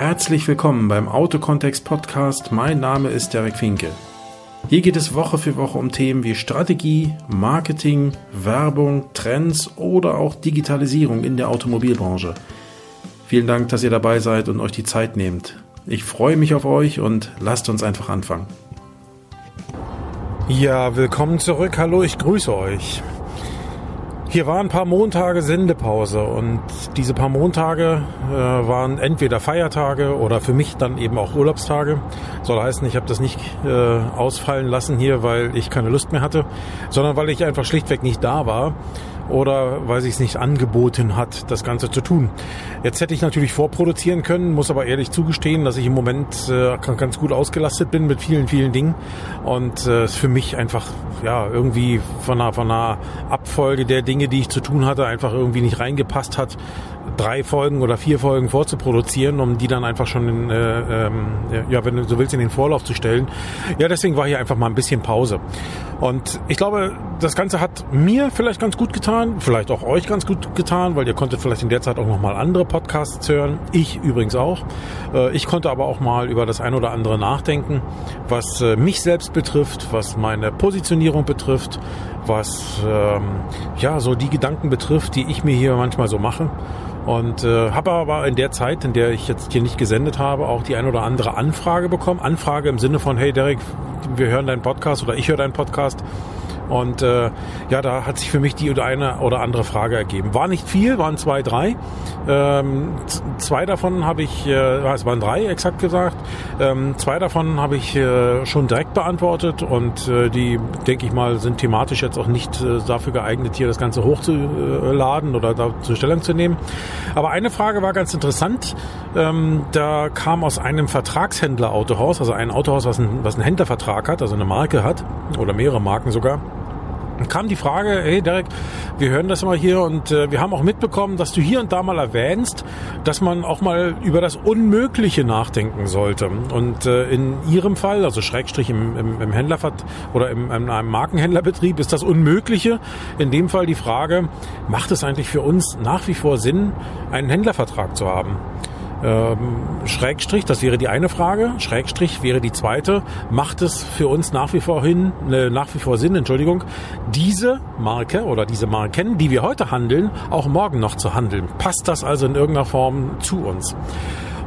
Herzlich willkommen beim Autokontext Podcast. Mein Name ist Derek Finke. Hier geht es Woche für Woche um Themen wie Strategie, Marketing, Werbung, Trends oder auch Digitalisierung in der Automobilbranche. Vielen Dank, dass ihr dabei seid und euch die Zeit nehmt. Ich freue mich auf euch und lasst uns einfach anfangen. Ja, willkommen zurück. Hallo, ich grüße euch. Hier waren ein paar Montage Sendepause und diese paar Montage äh, waren entweder Feiertage oder für mich dann eben auch Urlaubstage. Soll heißen, ich habe das nicht äh, ausfallen lassen hier, weil ich keine Lust mehr hatte, sondern weil ich einfach schlichtweg nicht da war oder weil sich es nicht angeboten hat, das Ganze zu tun. Jetzt hätte ich natürlich vorproduzieren können, muss aber ehrlich zugestehen, dass ich im Moment äh, ganz gut ausgelastet bin mit vielen, vielen Dingen und äh, für mich einfach ja irgendwie von einer, von einer Abfolge der Dinge, die ich zu tun hatte, einfach irgendwie nicht reingepasst hat, drei Folgen oder vier Folgen vorzuproduzieren, um die dann einfach schon, in, äh, ähm, ja, wenn du so willst, in den Vorlauf zu stellen. Ja, deswegen war hier einfach mal ein bisschen Pause. Und ich glaube, das Ganze hat mir vielleicht ganz gut getan, vielleicht auch euch ganz gut getan, weil ihr konntet vielleicht in der Zeit auch nochmal andere Podcasts hören. Ich übrigens auch. Äh, ich konnte aber auch mal über das ein oder andere nachdenken, was äh, mich selbst betrifft, was meine Positionierung betrifft, was ähm, ja so die Gedanken betrifft, die ich mir hier manchmal so mache. Und äh, habe aber in der Zeit, in der ich jetzt hier nicht gesendet habe, auch die ein oder andere Anfrage bekommen. Anfrage im Sinne von, hey Derek, wir hören deinen Podcast oder ich höre deinen Podcast. Und äh, ja, da hat sich für mich die eine oder andere Frage ergeben. War nicht viel, waren zwei, drei. Ähm, zwei davon habe ich, äh, es waren drei exakt gesagt, ähm, zwei davon habe ich äh, schon direkt beantwortet und äh, die, denke ich mal, sind thematisch jetzt auch nicht äh, dafür geeignet, hier das Ganze hochzuladen oder da zur Stellung zu nehmen. Aber eine Frage war ganz interessant. Ähm, da kam aus einem Vertragshändler Autohaus, also ein Autohaus, was, ein, was einen Händlervertrag hat, also eine Marke hat oder mehrere Marken sogar kam die Frage, hey Derek, wir hören das mal hier und äh, wir haben auch mitbekommen, dass du hier und da mal erwähnst, dass man auch mal über das Unmögliche nachdenken sollte. Und äh, in Ihrem Fall, also Schrägstrich im, im, im Händlervert oder im, in einem Markenhändlerbetrieb, ist das Unmögliche. In dem Fall die Frage, macht es eigentlich für uns nach wie vor Sinn, einen Händlervertrag zu haben? Ähm, Schrägstrich, das wäre die eine Frage. Schrägstrich wäre die zweite. Macht es für uns nach wie vor hin, äh, nach wie vor Sinn, Entschuldigung, diese Marke oder diese Marken, die wir heute handeln, auch morgen noch zu handeln? Passt das also in irgendeiner Form zu uns?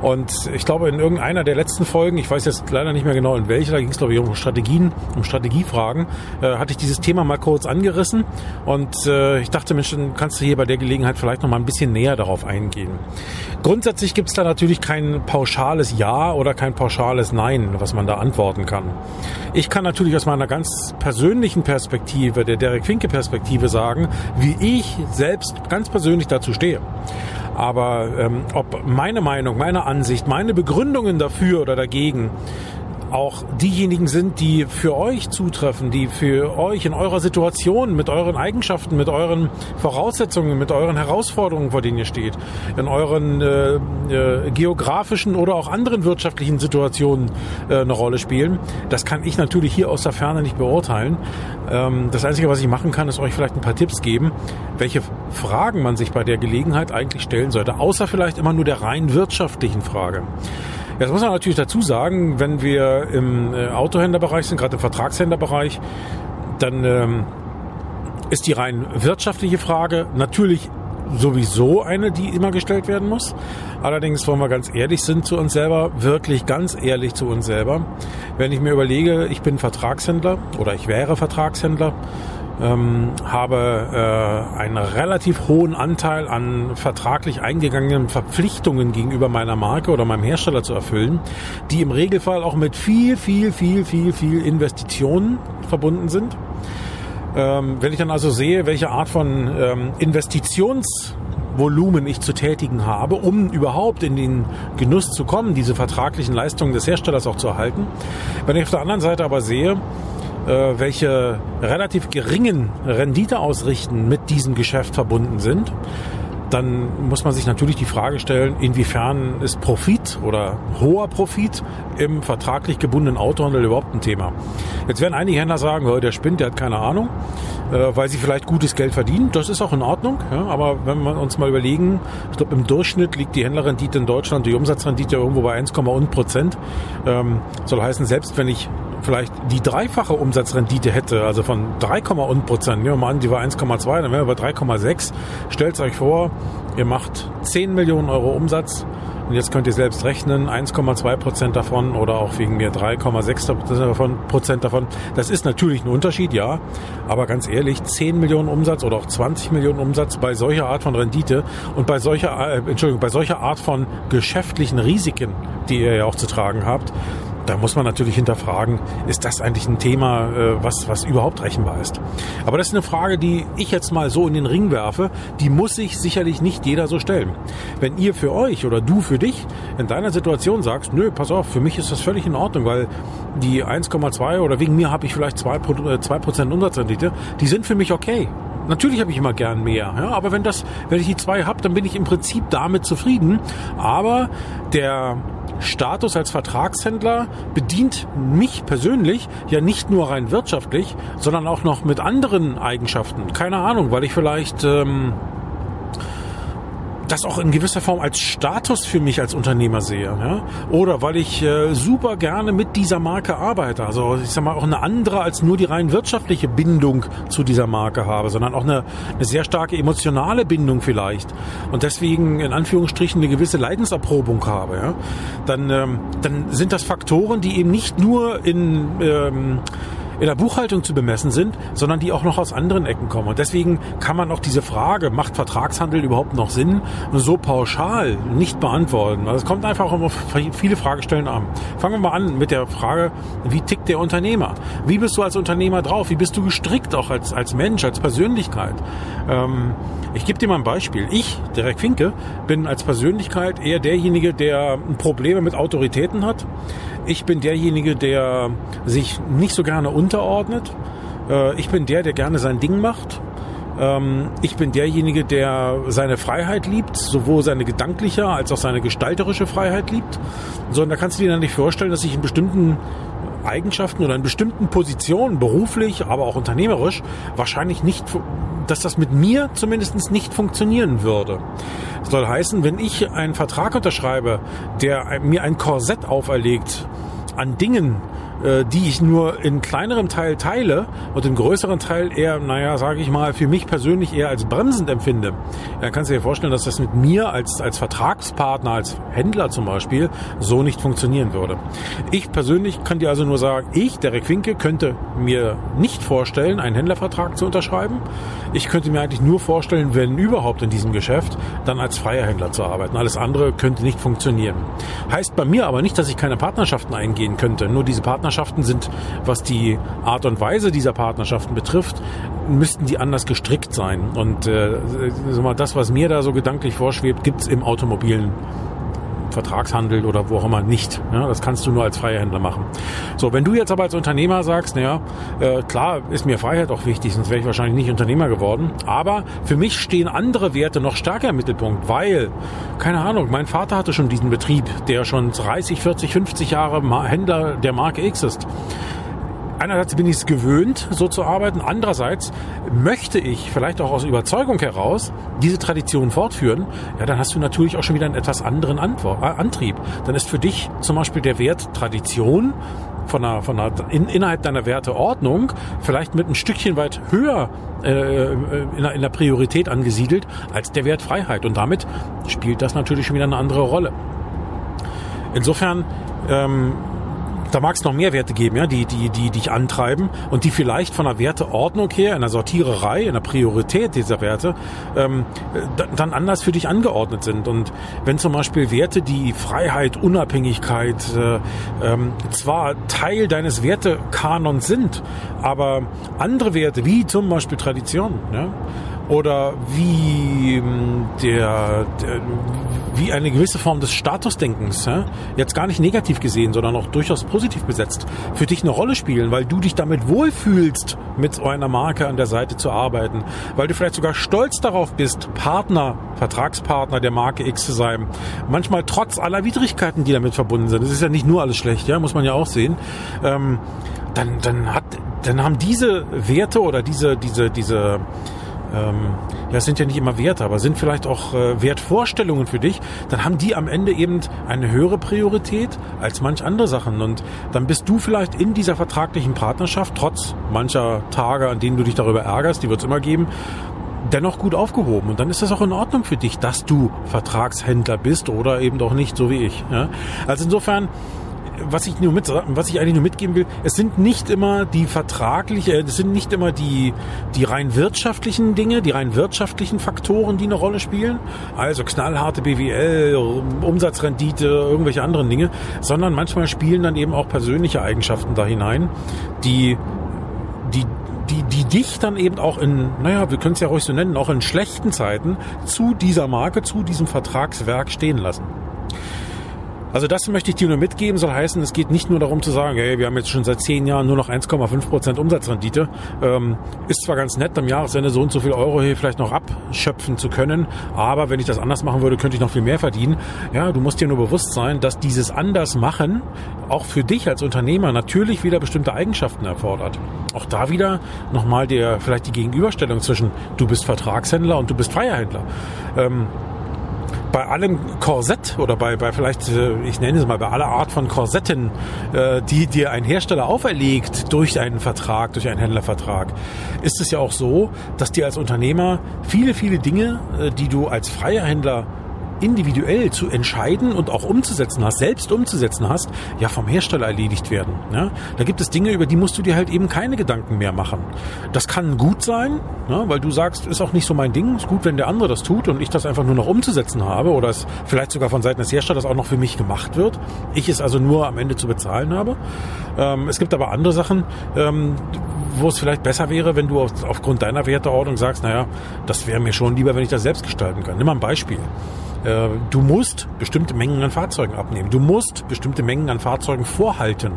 Und ich glaube, in irgendeiner der letzten Folgen, ich weiß jetzt leider nicht mehr genau in welcher, da ging es glaube ich um Strategien, um Strategiefragen, äh, hatte ich dieses Thema mal kurz angerissen. Und äh, ich dachte, Mensch, dann kannst du hier bei der Gelegenheit vielleicht noch mal ein bisschen näher darauf eingehen. Grundsätzlich gibt es da natürlich kein pauschales Ja oder kein pauschales Nein, was man da antworten kann. Ich kann natürlich aus meiner ganz persönlichen Perspektive, der Derek Finke Perspektive sagen, wie ich selbst ganz persönlich dazu stehe. Aber ähm, ob meine Meinung, meine Ansicht, meine Begründungen dafür oder dagegen auch diejenigen sind, die für euch zutreffen, die für euch in eurer Situation, mit euren Eigenschaften, mit euren Voraussetzungen, mit euren Herausforderungen, vor denen ihr steht, in euren äh, äh, geografischen oder auch anderen wirtschaftlichen Situationen äh, eine Rolle spielen. Das kann ich natürlich hier aus der Ferne nicht beurteilen. Ähm, das Einzige, was ich machen kann, ist euch vielleicht ein paar Tipps geben, welche Fragen man sich bei der Gelegenheit eigentlich stellen sollte, außer vielleicht immer nur der rein wirtschaftlichen Frage. Jetzt muss man natürlich dazu sagen, wenn wir im äh, Autohändlerbereich sind, gerade im Vertragshändlerbereich, dann ähm, ist die rein wirtschaftliche Frage natürlich sowieso eine, die immer gestellt werden muss. Allerdings, wenn wir ganz ehrlich sind zu uns selber, wirklich ganz ehrlich zu uns selber, wenn ich mir überlege, ich bin Vertragshändler oder ich wäre Vertragshändler ähm, habe äh, einen relativ hohen Anteil an vertraglich eingegangenen Verpflichtungen gegenüber meiner Marke oder meinem Hersteller zu erfüllen, die im Regelfall auch mit viel, viel, viel, viel, viel Investitionen verbunden sind. Ähm, wenn ich dann also sehe, welche Art von ähm, Investitionsvolumen ich zu tätigen habe, um überhaupt in den Genuss zu kommen, diese vertraglichen Leistungen des Herstellers auch zu erhalten. Wenn ich auf der anderen Seite aber sehe, äh, welche relativ geringen Rendite ausrichten mit diesem Geschäft verbunden sind, dann muss man sich natürlich die Frage stellen, inwiefern ist Profit oder hoher Profit im vertraglich gebundenen Autohandel überhaupt ein Thema. Jetzt werden einige Händler sagen, oh, der spinnt, der hat keine Ahnung, äh, weil sie vielleicht gutes Geld verdienen. Das ist auch in Ordnung. Aber wenn wir uns mal überlegen, ich glaube im Durchschnitt liegt die Händlerrendite in Deutschland, die Umsatzrendite irgendwo bei 1,1 Prozent. Ähm, soll heißen, selbst wenn ich vielleicht die dreifache Umsatzrendite hätte, also von 3,1 Prozent, nehmen wir mal an, die war 1,2, dann wären wir bei 3,6. Stellt euch vor, ihr macht 10 Millionen Euro Umsatz und jetzt könnt ihr selbst rechnen, 1,2 Prozent davon oder auch wegen mir 3,6 Prozent davon. Das ist natürlich ein Unterschied, ja. Aber ganz ehrlich, 10 Millionen Umsatz oder auch 20 Millionen Umsatz bei solcher Art von Rendite und bei solcher, äh, Entschuldigung, bei solcher Art von geschäftlichen Risiken, die ihr ja auch zu tragen habt, da muss man natürlich hinterfragen, ist das eigentlich ein Thema, äh, was, was überhaupt rechenbar ist? Aber das ist eine Frage, die ich jetzt mal so in den Ring werfe, die muss sich sicherlich nicht jeder so stellen. Wenn ihr für euch oder du für dich in deiner Situation sagst, nö, pass auf, für mich ist das völlig in Ordnung, weil die 1,2 oder wegen mir habe ich vielleicht 2%, 2 äh, Umsatzrendite, die sind für mich okay. Natürlich habe ich immer gern mehr, ja, aber wenn das, wenn ich die zwei habe, dann bin ich im Prinzip damit zufrieden. Aber der Status als Vertragshändler bedient mich persönlich ja nicht nur rein wirtschaftlich, sondern auch noch mit anderen Eigenschaften. Keine Ahnung, weil ich vielleicht ähm, das auch in gewisser Form als Status für mich als Unternehmer sehe. Ja? Oder weil ich äh, super gerne mit dieser Marke arbeite. Also ich sag mal auch eine andere als nur die rein wirtschaftliche Bindung zu dieser Marke habe, sondern auch eine, eine sehr starke emotionale Bindung vielleicht. Und deswegen in Anführungsstrichen eine gewisse Leidenserprobung habe. Ja? Dann, ähm, dann sind das Faktoren, die eben nicht nur in ähm, in der Buchhaltung zu bemessen sind, sondern die auch noch aus anderen Ecken kommen. Und deswegen kann man auch diese Frage, macht Vertragshandel überhaupt noch Sinn, so pauschal nicht beantworten. Also es kommt einfach auf viele Fragestellen an. Fangen wir mal an mit der Frage, wie tickt der Unternehmer? Wie bist du als Unternehmer drauf? Wie bist du gestrickt auch als, als Mensch, als Persönlichkeit? Ähm, ich gebe dir mal ein Beispiel. Ich, Derek Finke, bin als Persönlichkeit eher derjenige, der Probleme mit Autoritäten hat. Ich bin derjenige, der sich nicht so gerne unterordnet. Äh, ich bin der, der gerne sein Ding macht. Ähm, ich bin derjenige, der seine Freiheit liebt, sowohl seine gedankliche als auch seine gestalterische Freiheit liebt. So, und da kannst du dir dann nicht vorstellen, dass ich in bestimmten Eigenschaften oder in bestimmten Positionen, beruflich, aber auch unternehmerisch, wahrscheinlich nicht, dass das mit mir zumindest nicht funktionieren würde. Das soll heißen, wenn ich einen Vertrag unterschreibe, der mir ein Korsett auferlegt an Dingen, äh, die ich nur in kleinerem Teil teile und in größeren Teil eher, naja, sage ich mal, für mich persönlich eher als bremsend empfinde, dann kannst du dir vorstellen, dass das mit mir als, als Vertragspartner, als Händler zum Beispiel, so nicht funktionieren würde. Ich persönlich kann dir also nur sagen, ich, Derek Winke, könnte mir nicht vorstellen, einen Händlervertrag zu unterschreiben. Ich könnte mir eigentlich nur vorstellen, wenn überhaupt in diesem Geschäft, dann als freier Händler zu arbeiten. Alles andere könnte nicht funktionieren. Heißt bei mir aber nicht, dass ich keine Partnerschaften eingehen könnte. Nur diese Partnerschaften Partnerschaften sind, was die Art und Weise dieser Partnerschaften betrifft, müssten die anders gestrickt sein. Und äh, das, was mir da so gedanklich vorschwebt, gibt's im automobilen Vertragshandel oder wo auch immer nicht. Ja, das kannst du nur als freier Händler machen. So, wenn du jetzt aber als Unternehmer sagst, naja, äh, klar ist mir Freiheit auch wichtig, sonst wäre ich wahrscheinlich nicht Unternehmer geworden. Aber für mich stehen andere Werte noch stärker im Mittelpunkt, weil, keine Ahnung, mein Vater hatte schon diesen Betrieb, der schon 30, 40, 50 Jahre Händler der Marke X ist einerseits bin ich es gewöhnt, so zu arbeiten. Andererseits möchte ich vielleicht auch aus Überzeugung heraus diese Tradition fortführen. Ja, dann hast du natürlich auch schon wieder einen etwas anderen äh, Antrieb. Dann ist für dich zum Beispiel der Wert Tradition von einer, von einer, in, innerhalb deiner Werteordnung vielleicht mit ein Stückchen weit höher äh, in, der, in der Priorität angesiedelt als der Wert Freiheit. Und damit spielt das natürlich schon wieder eine andere Rolle. Insofern ähm, da mag es noch mehr Werte geben, ja, die, die, die dich antreiben und die vielleicht von der Werteordnung her, in der Sortiererei, in der Priorität dieser Werte, ähm, dann anders für dich angeordnet sind. Und wenn zum Beispiel Werte, die Freiheit, Unabhängigkeit äh, ähm, zwar Teil deines Wertekanons sind, aber andere Werte, wie zum Beispiel Tradition, ja, oder wie ähm, der, der wie eine gewisse Form des Statusdenkens, ja, jetzt gar nicht negativ gesehen, sondern auch durchaus positiv besetzt, für dich eine Rolle spielen, weil du dich damit wohlfühlst, mit einer Marke an der Seite zu arbeiten, weil du vielleicht sogar stolz darauf bist, Partner, Vertragspartner der Marke X zu sein. Manchmal trotz aller Widrigkeiten, die damit verbunden sind. Es ist ja nicht nur alles schlecht, ja, muss man ja auch sehen. Ähm, dann, dann hat, dann haben diese Werte oder diese, diese, diese ähm, ja, es sind ja nicht immer Werte, aber sind vielleicht auch äh, Wertvorstellungen für dich, dann haben die am Ende eben eine höhere Priorität als manch andere Sachen. Und dann bist du vielleicht in dieser vertraglichen Partnerschaft, trotz mancher Tage, an denen du dich darüber ärgerst, die wird es immer geben, dennoch gut aufgehoben. Und dann ist das auch in Ordnung für dich, dass du Vertragshändler bist oder eben doch nicht, so wie ich. Ja? Also insofern was ich nur mit, was ich eigentlich nur mitgeben will, es sind nicht immer die vertragliche, es sind nicht immer die, die rein wirtschaftlichen Dinge, die rein wirtschaftlichen Faktoren, die eine Rolle spielen. Also knallharte BWL, Umsatzrendite, irgendwelche anderen Dinge, sondern manchmal spielen dann eben auch persönliche Eigenschaften da hinein, die, die, die, die dich dann eben auch in, naja, wir können es ja ruhig so nennen, auch in schlechten Zeiten zu dieser Marke, zu diesem Vertragswerk stehen lassen. Also das möchte ich dir nur mitgeben, soll heißen, es geht nicht nur darum zu sagen, hey, wir haben jetzt schon seit zehn Jahren nur noch 1,5 Prozent Umsatzrendite. Ähm, ist zwar ganz nett, am Jahresende so und so viel Euro hier vielleicht noch abschöpfen zu können, aber wenn ich das anders machen würde, könnte ich noch viel mehr verdienen. Ja, du musst dir nur bewusst sein, dass dieses anders machen auch für dich als Unternehmer natürlich wieder bestimmte Eigenschaften erfordert. Auch da wieder nochmal der, vielleicht die Gegenüberstellung zwischen du bist Vertragshändler und du bist Feierhändler. Ähm, bei allem Korsett oder bei, bei vielleicht, äh, ich nenne es mal, bei aller Art von Korsetten, äh, die dir ein Hersteller auferlegt durch einen Vertrag, durch einen Händlervertrag, ist es ja auch so, dass dir als Unternehmer viele, viele Dinge, äh, die du als freier Händler individuell zu entscheiden und auch umzusetzen hast, selbst umzusetzen hast, ja vom Hersteller erledigt werden. Ja? Da gibt es Dinge, über die musst du dir halt eben keine Gedanken mehr machen. Das kann gut sein, ja, weil du sagst, ist auch nicht so mein Ding, ist gut, wenn der andere das tut und ich das einfach nur noch umzusetzen habe oder es vielleicht sogar von Seiten des Herstellers auch noch für mich gemacht wird. Ich es also nur am Ende zu bezahlen habe. Ähm, es gibt aber andere Sachen, ähm, wo es vielleicht besser wäre, wenn du auf, aufgrund deiner Werteordnung sagst, naja, das wäre mir schon lieber, wenn ich das selbst gestalten kann. Nimm mal ein Beispiel. Äh, du musst bestimmte Mengen an Fahrzeugen abnehmen. Du musst bestimmte Mengen an Fahrzeugen vorhalten.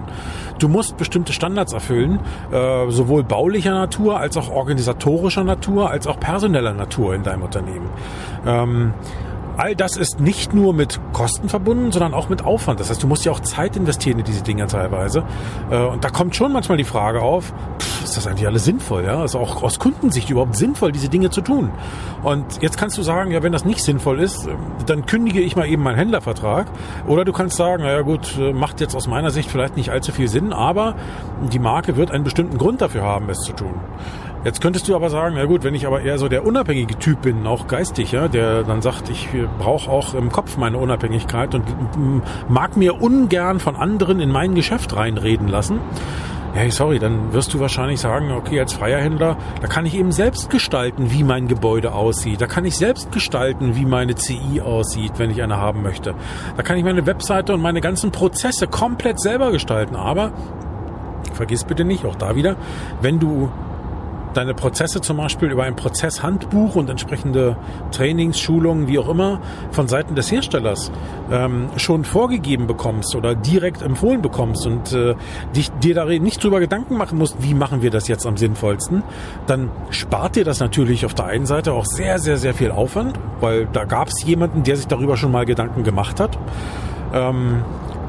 Du musst bestimmte Standards erfüllen, äh, sowohl baulicher Natur als auch organisatorischer Natur, als auch personeller Natur in deinem Unternehmen. Ähm, all das ist nicht nur mit Kosten verbunden, sondern auch mit Aufwand. Das heißt, du musst ja auch Zeit investieren in diese Dinge teilweise. Äh, und da kommt schon manchmal die Frage auf, pff, ist das eigentlich alles sinnvoll? Ja? Ist auch aus Kundensicht überhaupt sinnvoll, diese Dinge zu tun? Und jetzt kannst du sagen, ja, wenn das nicht sinnvoll ist, dann kündige ich mal eben meinen Händlervertrag. Oder du kannst sagen, naja gut, äh, macht jetzt aus meiner Sicht vielleicht nicht allzu viel Sinn, aber die Marke wird einen bestimmten Grund dafür haben, es zu tun. Jetzt könntest du aber sagen, na gut, wenn ich aber eher so der unabhängige Typ bin, auch geistig, ja, der dann sagt, ich brauche auch im Kopf meine Unabhängigkeit und mag mir ungern von anderen in mein Geschäft reinreden lassen, ja, sorry, dann wirst du wahrscheinlich sagen, okay, als freier Händler, da kann ich eben selbst gestalten, wie mein Gebäude aussieht. Da kann ich selbst gestalten, wie meine CI aussieht, wenn ich eine haben möchte. Da kann ich meine Webseite und meine ganzen Prozesse komplett selber gestalten. Aber vergiss bitte nicht, auch da wieder, wenn du deine Prozesse zum Beispiel über ein Prozesshandbuch und entsprechende Trainings, Schulungen, wie auch immer, von Seiten des Herstellers ähm, schon vorgegeben bekommst oder direkt empfohlen bekommst und äh, dich, dir da nicht drüber Gedanken machen musst, wie machen wir das jetzt am sinnvollsten, dann spart dir das natürlich auf der einen Seite auch sehr, sehr, sehr viel Aufwand, weil da gab es jemanden, der sich darüber schon mal Gedanken gemacht hat. Ähm,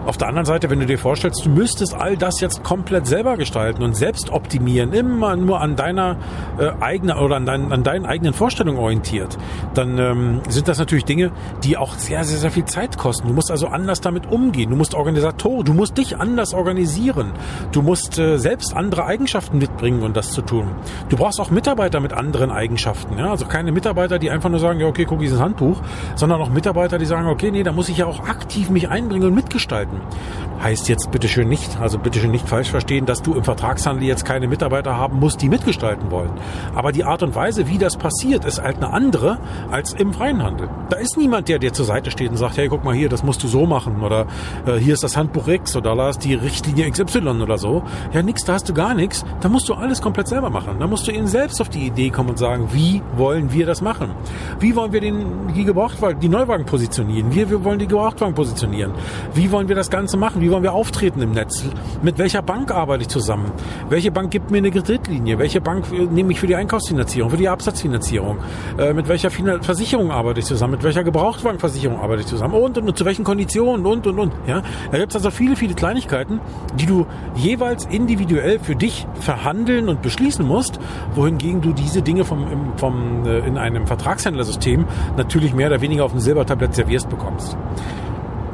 auf der anderen Seite, wenn du dir vorstellst, du müsstest all das jetzt komplett selber gestalten und selbst optimieren, immer nur an deiner äh, eigenen oder an, dein, an deinen eigenen Vorstellungen orientiert, dann ähm, sind das natürlich Dinge, die auch sehr, sehr, sehr viel Zeit kosten. Du musst also anders damit umgehen. Du musst Organisator, du musst dich anders organisieren. Du musst äh, selbst andere Eigenschaften mitbringen, um das zu tun. Du brauchst auch Mitarbeiter mit anderen Eigenschaften. Ja? Also keine Mitarbeiter, die einfach nur sagen, ja, okay, guck dieses Handbuch, sondern auch Mitarbeiter, die sagen, okay, nee, da muss ich ja auch aktiv mich einbringen und mitgestalten haben. Heißt jetzt bitteschön nicht, also bitteschön nicht falsch verstehen, dass du im Vertragshandel jetzt keine Mitarbeiter haben musst, die mitgestalten wollen. Aber die Art und Weise, wie das passiert, ist halt eine andere als im freien Handel. Da ist niemand, der dir zur Seite steht und sagt, hey, guck mal hier, das musst du so machen oder äh, hier ist das Handbuch X oder da ist die Richtlinie XY oder so. Ja, nix, da hast du gar nichts. Da musst du alles komplett selber machen. Da musst du eben selbst auf die Idee kommen und sagen, wie wollen wir das machen? Wie wollen wir den, die Gebrauchtwagen, die Neuwagen positionieren? Wie wir wollen die Gebrauchtwagen positionieren? Wie wollen wir das das Ganze machen? Wie wollen wir auftreten im Netz? Mit welcher Bank arbeite ich zusammen? Welche Bank gibt mir eine Kreditlinie? Welche Bank äh, nehme ich für die Einkaufsfinanzierung, für die Absatzfinanzierung? Äh, mit welcher Versicherung arbeite ich zusammen? Mit welcher Gebrauchtwagenversicherung arbeite ich zusammen? Und, und, und zu welchen Konditionen? Und, und, und. Ja? Da gibt es also viele, viele Kleinigkeiten, die du jeweils individuell für dich verhandeln und beschließen musst, wohingegen du diese Dinge vom, vom, äh, in einem Vertragshändlersystem natürlich mehr oder weniger auf dem Silbertablett servierst bekommst.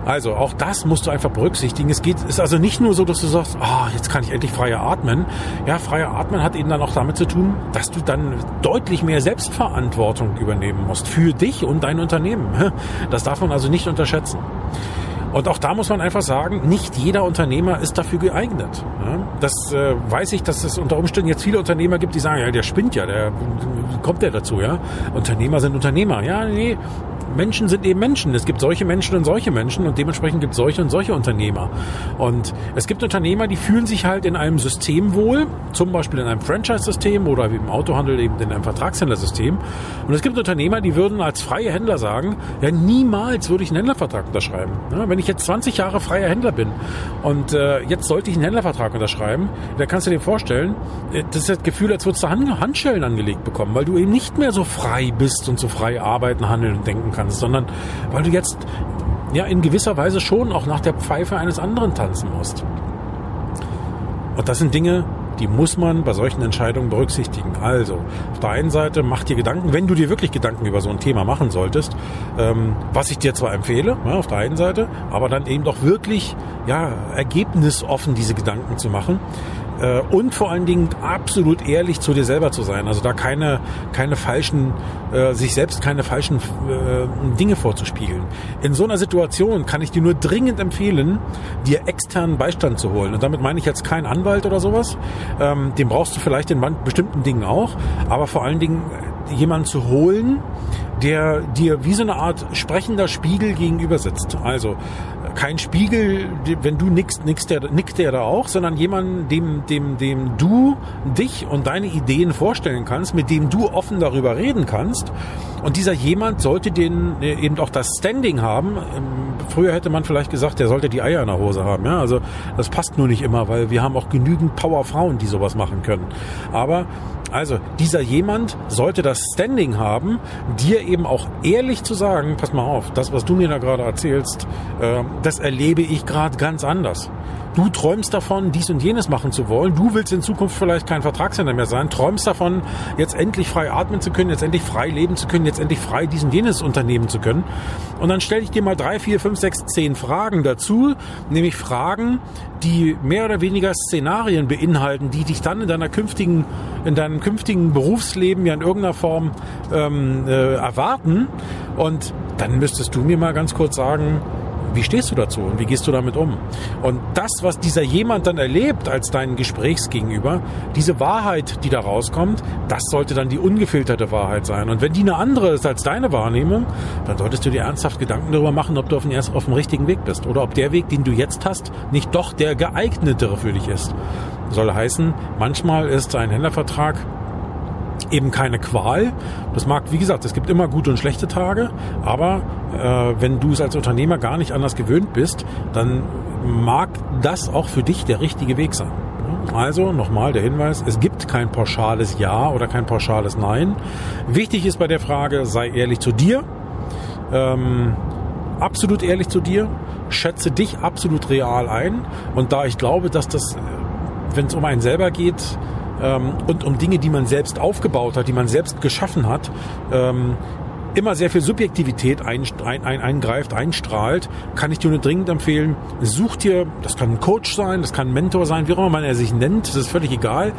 Also auch das musst du einfach berücksichtigen. Es geht, ist also nicht nur so, dass du sagst, ah, oh, jetzt kann ich endlich freier atmen. Ja, freier atmen hat eben dann auch damit zu tun, dass du dann deutlich mehr Selbstverantwortung übernehmen musst für dich und dein Unternehmen. Das darf man also nicht unterschätzen. Und auch da muss man einfach sagen, nicht jeder Unternehmer ist dafür geeignet. Das äh, weiß ich, dass es unter Umständen jetzt viele Unternehmer gibt, die sagen, ja, der spinnt ja, der kommt der dazu, ja. Unternehmer sind Unternehmer. Ja, nee, Menschen sind eben Menschen. Es gibt solche Menschen und solche Menschen und dementsprechend gibt es solche und solche Unternehmer. Und es gibt Unternehmer, die fühlen sich halt in einem System wohl, zum Beispiel in einem Franchise-System oder wie im Autohandel eben in einem Vertragshändlersystem. Und es gibt Unternehmer, die würden als freie Händler sagen, ja niemals würde ich einen Händlervertrag unterschreiben. Ja, wenn ich jetzt 20 Jahre freier Händler bin und äh, jetzt sollte ich einen Händlervertrag unterschreiben, dann kannst du dir vorstellen, äh, das ist das Gefühl, als würdest du Handschellen angelegt bekommen, weil du eben nicht mehr so frei bist und so frei arbeiten, handeln und denken kannst kannst, sondern weil du jetzt ja in gewisser Weise schon auch nach der Pfeife eines anderen tanzen musst. Und das sind Dinge, die muss man bei solchen Entscheidungen berücksichtigen. Also, auf der einen Seite mach dir Gedanken, wenn du dir wirklich Gedanken über so ein Thema machen solltest, ähm, was ich dir zwar empfehle, ja, auf der einen Seite, aber dann eben doch wirklich ja, ergebnisoffen diese Gedanken zu machen äh, und vor allen Dingen absolut ehrlich zu dir selber zu sein. Also da keine, keine falschen, äh, sich selbst keine falschen äh, Dinge vorzuspiegeln. In so einer Situation kann ich dir nur dringend empfehlen, dir externen Beistand zu holen. Und damit meine ich jetzt keinen Anwalt oder sowas. Ähm, den brauchst du vielleicht in bestimmten Dingen auch, aber vor allen Dingen jemanden zu holen, der dir wie so eine Art sprechender Spiegel gegenüber sitzt. Also kein Spiegel, wenn du nickst, nickst der, nickt der da auch, sondern jemanden, dem, dem, dem du dich und deine Ideen vorstellen kannst, mit dem du offen darüber reden kannst. Und dieser jemand sollte den äh, eben auch das Standing haben. Ähm, früher hätte man vielleicht gesagt, der sollte die Eier in der Hose haben. Ja, also das passt nur nicht immer, weil wir haben auch genügend Powerfrauen, die sowas machen können. Aber also dieser jemand sollte das Standing haben, dir eben auch ehrlich zu sagen, pass mal auf, das, was du mir da gerade erzählst, äh, das erlebe ich gerade ganz anders. Du träumst davon, dies und jenes machen zu wollen. Du willst in Zukunft vielleicht kein Vertragshändler mehr sein. Träumst davon, jetzt endlich frei atmen zu können, jetzt endlich frei leben zu können, jetzt endlich frei dies und jenes unternehmen zu können. Und dann stelle ich dir mal drei, vier, fünf, sechs, zehn Fragen dazu, nämlich Fragen, die mehr oder weniger Szenarien beinhalten, die dich dann in deiner künftigen, in deinem künftigen Berufsleben ja in irgendeiner Form ähm, äh, erwarten. Und dann müsstest du mir mal ganz kurz sagen, wie stehst du dazu und wie gehst du damit um? Und das, was dieser jemand dann erlebt als dein Gesprächsgegenüber, diese Wahrheit, die da rauskommt, das sollte dann die ungefilterte Wahrheit sein. Und wenn die eine andere ist als deine Wahrnehmung, dann solltest du dir ernsthaft Gedanken darüber machen, ob du auf dem, auf dem richtigen Weg bist oder ob der Weg, den du jetzt hast, nicht doch der geeignetere für dich ist. Soll heißen, manchmal ist ein Händlervertrag eben keine Qual. Das mag, wie gesagt, es gibt immer gute und schlechte Tage, aber äh, wenn du es als Unternehmer gar nicht anders gewöhnt bist, dann mag das auch für dich der richtige Weg sein. Also nochmal der Hinweis, es gibt kein pauschales Ja oder kein pauschales Nein. Wichtig ist bei der Frage, sei ehrlich zu dir, ähm, absolut ehrlich zu dir, schätze dich absolut real ein und da ich glaube, dass das, wenn es um einen selber geht, ähm, und um Dinge, die man selbst aufgebaut hat, die man selbst geschaffen hat, ähm, immer sehr viel Subjektivität ein, ein, ein, eingreift, einstrahlt, kann ich dir nur dringend empfehlen, such dir, das kann ein Coach sein, das kann ein Mentor sein, wie auch immer man er sich nennt, das ist völlig egal,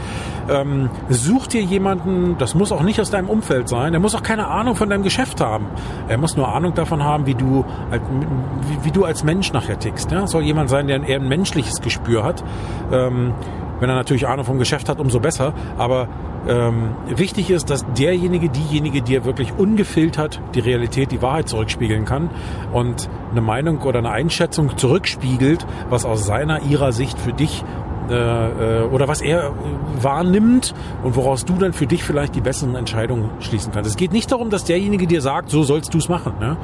ähm, such dir jemanden, das muss auch nicht aus deinem Umfeld sein, der muss auch keine Ahnung von deinem Geschäft haben, er muss nur Ahnung davon haben, wie du, wie, wie du als Mensch nachher tickst. Ja? soll jemand sein, der eher ein menschliches Gespür hat, ähm, wenn er natürlich Ahnung vom Geschäft hat, umso besser. Aber ähm, wichtig ist, dass derjenige, diejenige, die er wirklich ungefiltert die Realität, die Wahrheit zurückspiegeln kann und eine Meinung oder eine Einschätzung zurückspiegelt, was aus seiner, ihrer Sicht für dich äh, äh, oder was er äh, wahrnimmt und woraus du dann für dich vielleicht die besseren Entscheidungen schließen kannst. Es geht nicht darum, dass derjenige dir sagt, so sollst du es machen. Ne?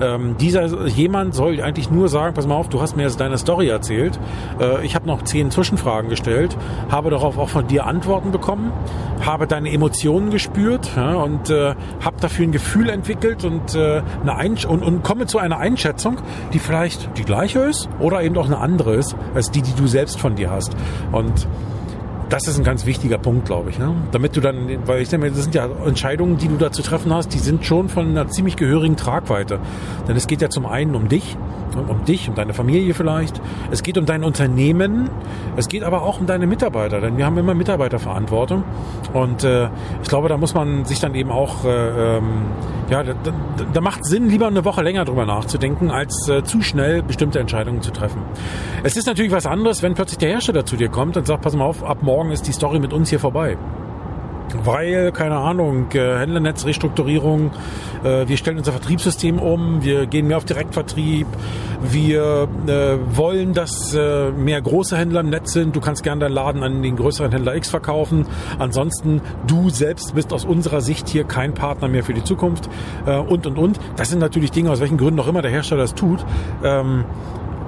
Ähm, dieser jemand soll eigentlich nur sagen, pass mal auf, du hast mir jetzt deine Story erzählt, äh, ich habe noch zehn Zwischenfragen gestellt, habe darauf auch von dir Antworten bekommen, habe deine Emotionen gespürt ja, und äh, habe dafür ein Gefühl entwickelt und, äh, eine und, und komme zu einer Einschätzung, die vielleicht die gleiche ist oder eben auch eine andere ist, als die, die du selbst von dir hast. Und das ist ein ganz wichtiger Punkt, glaube ich. Ne? Damit du dann, weil ich denke, das sind ja Entscheidungen, die du da zu treffen hast, die sind schon von einer ziemlich gehörigen Tragweite. Denn es geht ja zum einen um dich, um dich, um deine Familie vielleicht. Es geht um dein Unternehmen. Es geht aber auch um deine Mitarbeiter, denn wir haben immer Mitarbeiterverantwortung. Und äh, ich glaube, da muss man sich dann eben auch, äh, ähm, ja, da, da, macht Sinn, lieber eine Woche länger drüber nachzudenken, als äh, zu schnell bestimmte Entscheidungen zu treffen. Es ist natürlich was anderes, wenn plötzlich der Hersteller zu dir kommt und sagt, pass mal auf, ab morgen ist die Story mit uns hier vorbei weil, keine Ahnung, äh, Händlernetzrestrukturierung, äh, wir stellen unser Vertriebssystem um, wir gehen mehr auf Direktvertrieb, wir äh, wollen, dass mehr große Händler im Netz sind, du kannst gerne deinen Laden an den größeren Händler X verkaufen, ansonsten du selbst bist aus unserer Sicht hier kein Partner mehr für die Zukunft und, und, und. Das sind natürlich Dinge, aus welchen Gründen auch immer der Hersteller das tut.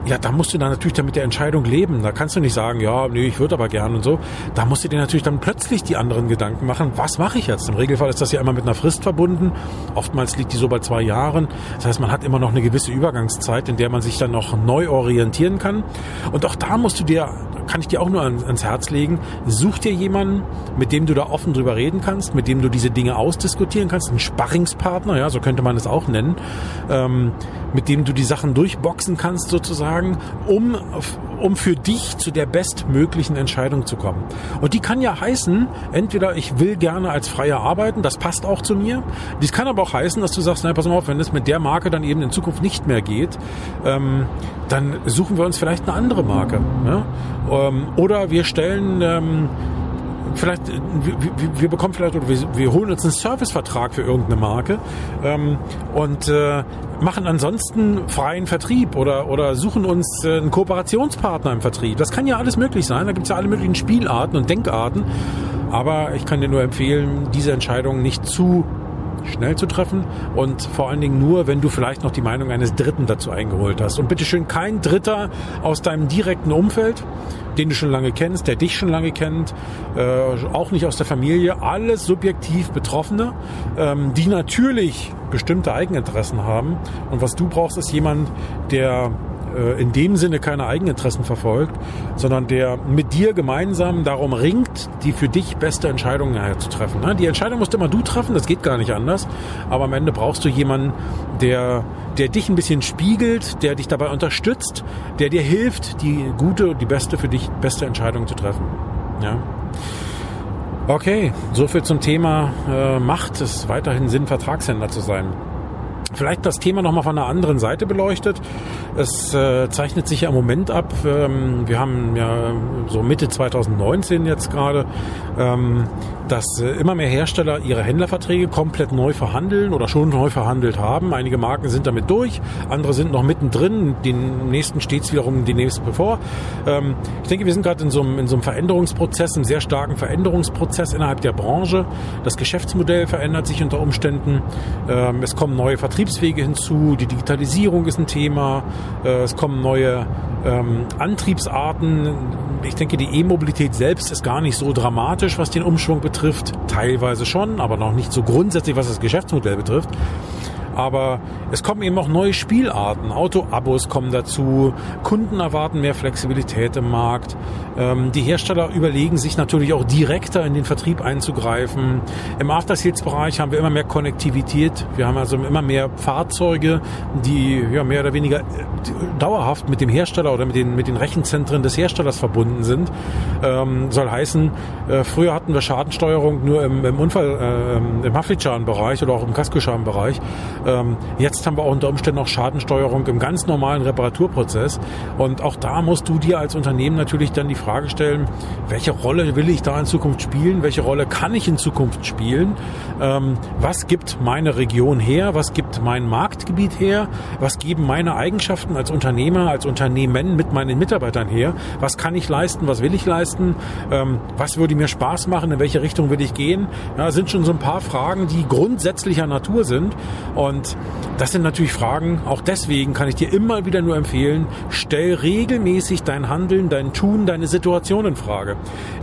Ja, da musst du dann natürlich dann mit der Entscheidung leben. Da kannst du nicht sagen, ja, nee, ich würde aber gern und so. Da musst du dir natürlich dann plötzlich die anderen Gedanken machen, was mache ich jetzt? Im Regelfall ist das ja immer mit einer Frist verbunden. Oftmals liegt die so bei zwei Jahren. Das heißt, man hat immer noch eine gewisse Übergangszeit, in der man sich dann noch neu orientieren kann. Und auch da musst du dir, kann ich dir auch nur ans Herz legen, such dir jemanden, mit dem du da offen drüber reden kannst, mit dem du diese Dinge ausdiskutieren kannst, einen Sparringspartner, ja, so könnte man es auch nennen, ähm, mit dem du die Sachen durchboxen kannst sozusagen um, um für dich zu der bestmöglichen Entscheidung zu kommen. Und die kann ja heißen, entweder ich will gerne als Freier arbeiten, das passt auch zu mir. Dies kann aber auch heißen, dass du sagst, nein, pass mal auf, wenn es mit der Marke dann eben in Zukunft nicht mehr geht, ähm, dann suchen wir uns vielleicht eine andere Marke. Ne? Ähm, oder wir stellen ähm, vielleicht, wir, wir, bekommen vielleicht, oder wir, wir holen uns einen Servicevertrag für irgendeine Marke ähm, und äh, machen ansonsten freien Vertrieb oder, oder suchen uns äh, einen Kooperationspartner im Vertrieb. Das kann ja alles möglich sein. Da gibt es ja alle möglichen Spielarten und Denkarten. Aber ich kann dir nur empfehlen, diese Entscheidung nicht zu schnell zu treffen und vor allen Dingen nur, wenn du vielleicht noch die Meinung eines Dritten dazu eingeholt hast. Und bitteschön kein Dritter aus deinem direkten Umfeld, den du schon lange kennst, der dich schon lange kennt, äh, auch nicht aus der Familie, alles subjektiv Betroffene, ähm, die natürlich bestimmte Eigeninteressen haben. Und was du brauchst, ist jemand, der äh, in dem Sinne keine Eigeninteressen verfolgt, sondern der mit dir gemeinsam darum ringt, die für dich beste Entscheidung zu treffen. Ne? Die Entscheidung musst immer du treffen, das geht gar nicht anders. Aber am Ende brauchst du jemanden, der, der dich ein bisschen spiegelt, der dich dabei unterstützt, der dir hilft, die gute, die beste für dich beste Entscheidung zu treffen. Ja. Okay, soviel zum Thema äh, Macht es weiterhin Sinn, Vertragshändler zu sein. Vielleicht das Thema nochmal von einer anderen Seite beleuchtet. Es äh, zeichnet sich ja im Moment ab. Ähm, wir haben ja so Mitte 2019 jetzt gerade, ähm, dass äh, immer mehr Hersteller ihre Händlerverträge komplett neu verhandeln oder schon neu verhandelt haben. Einige Marken sind damit durch, andere sind noch mittendrin. Den nächsten steht es wiederum den nächsten bevor. Ähm, ich denke, wir sind gerade in so einem in so einem Veränderungsprozess, einem sehr starken Veränderungsprozess innerhalb der Branche. Das Geschäftsmodell verändert sich unter Umständen. Ähm, es kommen neue Vertriebswege hinzu. Die Digitalisierung ist ein Thema. Äh, es kommen neue ähm, Antriebsarten. Ich denke, die E-Mobilität selbst ist gar nicht so dramatisch, was den Umschwung betrifft. Teilweise schon, aber noch nicht so grundsätzlich, was das Geschäftsmodell betrifft aber es kommen eben auch neue Spielarten. Auto-Abos kommen dazu, Kunden erwarten mehr Flexibilität im Markt. Ähm, die Hersteller überlegen sich natürlich auch direkter in den Vertrieb einzugreifen. Im After-Sales-Bereich haben wir immer mehr Konnektivität. Wir haben also immer mehr Fahrzeuge, die ja, mehr oder weniger äh, dauerhaft mit dem Hersteller oder mit den, mit den Rechenzentren des Herstellers verbunden sind. Ähm, soll heißen, äh, früher hatten wir Schadensteuerung nur im, im Unfall, äh, im Haftpflichtschadenbereich oder auch im Kaskoschadenbereich. Ähm, jetzt haben wir auch unter Umständen noch Schadensteuerung im ganz normalen Reparaturprozess. Und auch da musst du dir als Unternehmen natürlich dann die Frage stellen, welche Rolle will ich da in Zukunft spielen? Welche Rolle kann ich in Zukunft spielen? Ähm, was gibt meine Region her? Was gibt mein Marktgebiet her? Was geben meine Eigenschaften als Unternehmer, als Unternehmen mit meinen Mitarbeitern her? Was kann ich leisten? Was will ich leisten? Ähm, was würde mir Spaß machen? In welche Richtung will ich gehen? Ja, sind schon so ein paar Fragen, die grundsätzlicher Natur sind. Und das sind natürlich Fragen, auch deswegen kann ich dir immer wieder nur empfehlen, stell regelmäßig dein Handeln, dein Tun, deine Situation in Frage.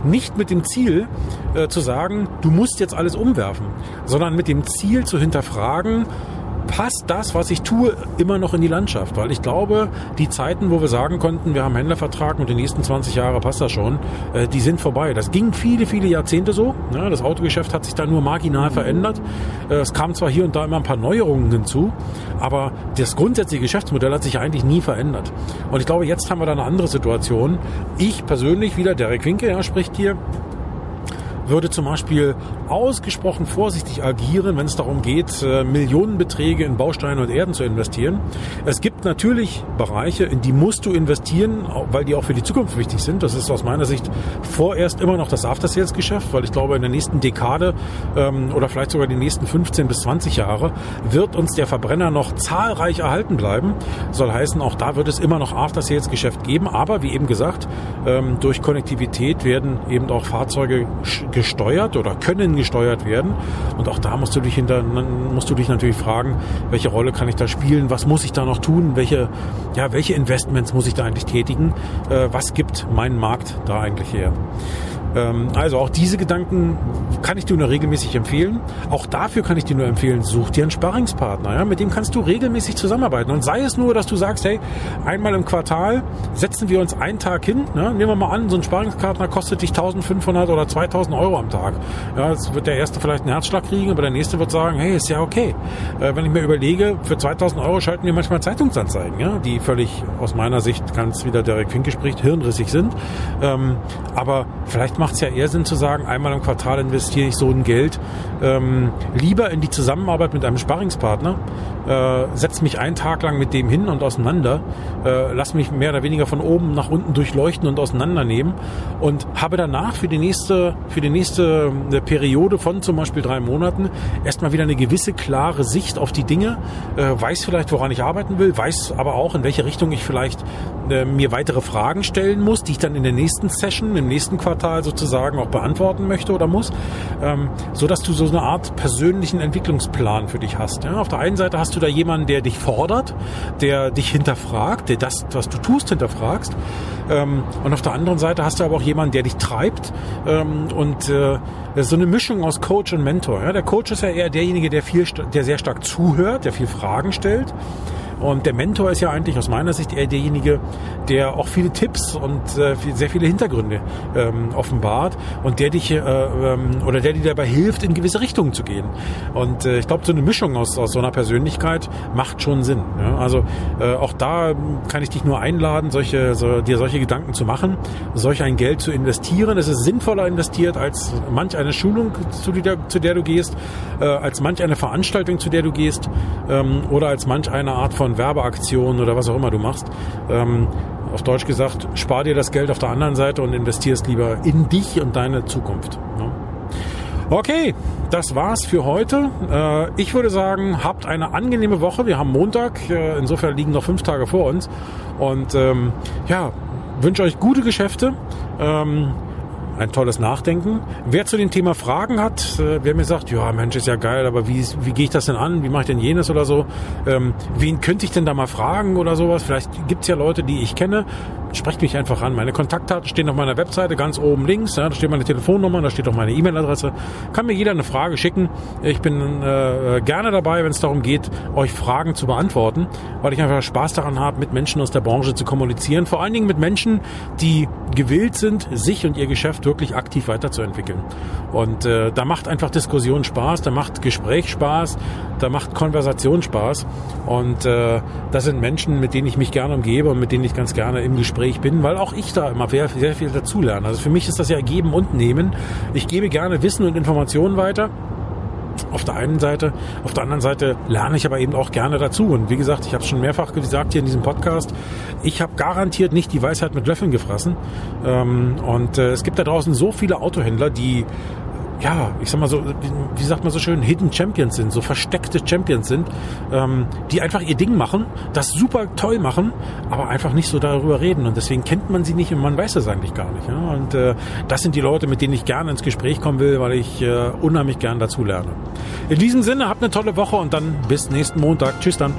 Nicht mit dem Ziel äh, zu sagen, du musst jetzt alles umwerfen, sondern mit dem Ziel zu hinterfragen, passt das, was ich tue, immer noch in die Landschaft? Weil ich glaube, die Zeiten, wo wir sagen konnten, wir haben einen Händlervertrag und die nächsten 20 Jahre passt das schon, äh, die sind vorbei. Das ging viele, viele Jahrzehnte so. Das Autogeschäft hat sich da nur marginal verändert. Äh, es kamen zwar hier und da immer ein paar Neuerungen hinzu, aber das grundsätzliche Geschäftsmodell hat sich eigentlich nie verändert. Und ich glaube, jetzt haben wir da eine andere Situation. Ich persönlich, wieder Derek Winke, ja, spricht hier, würde zum Beispiel ausgesprochen vorsichtig agieren, wenn es darum geht, äh, Millionenbeträge in Bausteine und Erden zu investieren. Es gibt natürlich Bereiche, in die musst du investieren, weil die auch für die Zukunft wichtig sind. Das ist aus meiner Sicht vorerst immer noch das After-Sales-Geschäft, weil ich glaube, in der nächsten Dekade ähm, oder vielleicht sogar die nächsten 15 bis 20 Jahre wird uns der Verbrenner noch zahlreich erhalten bleiben. Soll heißen, auch da wird es immer noch After-Sales-Geschäft geben. Aber wie eben gesagt, ähm, durch Konnektivität werden eben auch Fahrzeuge gesteuert oder können gesteuert werden. Und auch da musst du dich hinter, musst du dich natürlich fragen, welche Rolle kann ich da spielen? Was muss ich da noch tun? Welche, ja, welche Investments muss ich da eigentlich tätigen? Äh, was gibt mein Markt da eigentlich her? Ähm, also auch diese Gedanken kann ich dir nur regelmäßig empfehlen. Auch dafür kann ich dir nur empfehlen, such dir einen Sparringspartner. Ja? Mit dem kannst du regelmäßig zusammenarbeiten. Und sei es nur, dass du sagst, hey, einmal im Quartal setzen wir uns einen Tag hin. Ne? Nehmen wir mal an, so ein Sparringspartner kostet dich 1500 oder 2000 Euro am Tag. Ja, jetzt wird der erste vielleicht einen Herzschlag kriegen, aber der nächste wird sagen, hey, ist ja okay. Äh, wenn ich mir überlege, für 2000 Euro schalten wir manchmal Zeitungsanzeigen, ja? die völlig aus meiner Sicht, ganz wieder Derek Finke spricht, hirnrissig sind. Ähm, aber vielleicht macht es ja eher Sinn zu sagen, einmal im Quartal investiere ich so ein Geld ähm, lieber in die Zusammenarbeit mit einem Sparringspartner, äh, setze mich einen Tag lang mit dem hin und auseinander, äh, lass mich mehr oder weniger von oben nach unten durchleuchten und auseinandernehmen und habe danach für die nächste, für die nächste äh, Periode von zum Beispiel drei Monaten erstmal wieder eine gewisse klare Sicht auf die Dinge, äh, weiß vielleicht, woran ich arbeiten will, weiß aber auch, in welche Richtung ich vielleicht äh, mir weitere Fragen stellen muss, die ich dann in der nächsten Session, im nächsten Quartal sozusagen auch beantworten möchte oder muss, ähm, so dass du so eine Art persönlichen Entwicklungsplan für dich hast. Ja? Auf der einen Seite hast du da jemanden, der dich fordert, der dich hinterfragt, der das, was du tust, hinterfragst. Ähm, und auf der anderen Seite hast du aber auch jemanden, der dich treibt ähm, und äh, so eine Mischung aus Coach und Mentor. Ja? Der Coach ist ja eher derjenige, der viel, der sehr stark zuhört, der viel Fragen stellt und der Mentor ist ja eigentlich aus meiner Sicht eher derjenige, der auch viele Tipps und äh, sehr viele Hintergründe ähm, offenbart und der dich äh, ähm, oder der dir dabei hilft, in gewisse Richtungen zu gehen. Und äh, ich glaube, so eine Mischung aus, aus so einer Persönlichkeit macht schon Sinn. Ja? Also äh, auch da kann ich dich nur einladen, solche, so, dir solche Gedanken zu machen, solch ein Geld zu investieren. Es ist sinnvoller investiert als manch eine Schulung, zu der, zu der du gehst, äh, als manch eine Veranstaltung, zu der du gehst ähm, oder als manch eine Art von Werbeaktionen oder was auch immer du machst. Ähm, auf Deutsch gesagt, spar dir das Geld auf der anderen Seite und investierst lieber in dich und deine Zukunft. Ne? Okay, das war's für heute. Äh, ich würde sagen, habt eine angenehme Woche. Wir haben Montag, äh, insofern liegen noch fünf Tage vor uns. Und ähm, ja, wünsche euch gute Geschäfte. Ähm, ein tolles Nachdenken. Wer zu dem Thema Fragen hat, äh, wer mir sagt, ja Mensch, ist ja geil, aber wie, wie gehe ich das denn an? Wie mache ich denn jenes oder so? Ähm, wen könnte ich denn da mal fragen oder sowas? Vielleicht gibt's ja Leute, die ich kenne sprecht mich einfach an. Meine Kontaktdaten stehen auf meiner Webseite ganz oben links. Ja, da steht meine Telefonnummer, da steht auch meine E-Mail-Adresse. Kann mir jeder eine Frage schicken. Ich bin äh, gerne dabei, wenn es darum geht, euch Fragen zu beantworten, weil ich einfach Spaß daran habe, mit Menschen aus der Branche zu kommunizieren. Vor allen Dingen mit Menschen, die gewillt sind, sich und ihr Geschäft wirklich aktiv weiterzuentwickeln. Und äh, da macht einfach Diskussion Spaß, da macht Gespräch Spaß, da macht Konversation Spaß. Und äh, das sind Menschen, mit denen ich mich gerne umgebe und mit denen ich ganz gerne im Gespräch bin, weil auch ich da immer sehr, sehr viel dazulerne. Also für mich ist das ja geben und nehmen. Ich gebe gerne Wissen und Informationen weiter auf der einen Seite. Auf der anderen Seite lerne ich aber eben auch gerne dazu. Und wie gesagt, ich habe es schon mehrfach gesagt hier in diesem Podcast, ich habe garantiert nicht die Weisheit mit Löffeln gefressen. Ähm, und äh, es gibt da draußen so viele Autohändler, die ja, ich sag mal so, wie sagt man so schön, Hidden Champions sind, so versteckte Champions sind, ähm, die einfach ihr Ding machen, das super toll machen, aber einfach nicht so darüber reden. Und deswegen kennt man sie nicht und man weiß es eigentlich gar nicht. Ja? Und äh, das sind die Leute, mit denen ich gerne ins Gespräch kommen will, weil ich äh, unheimlich gern dazu lerne. In diesem Sinne, habt eine tolle Woche und dann bis nächsten Montag. Tschüss dann.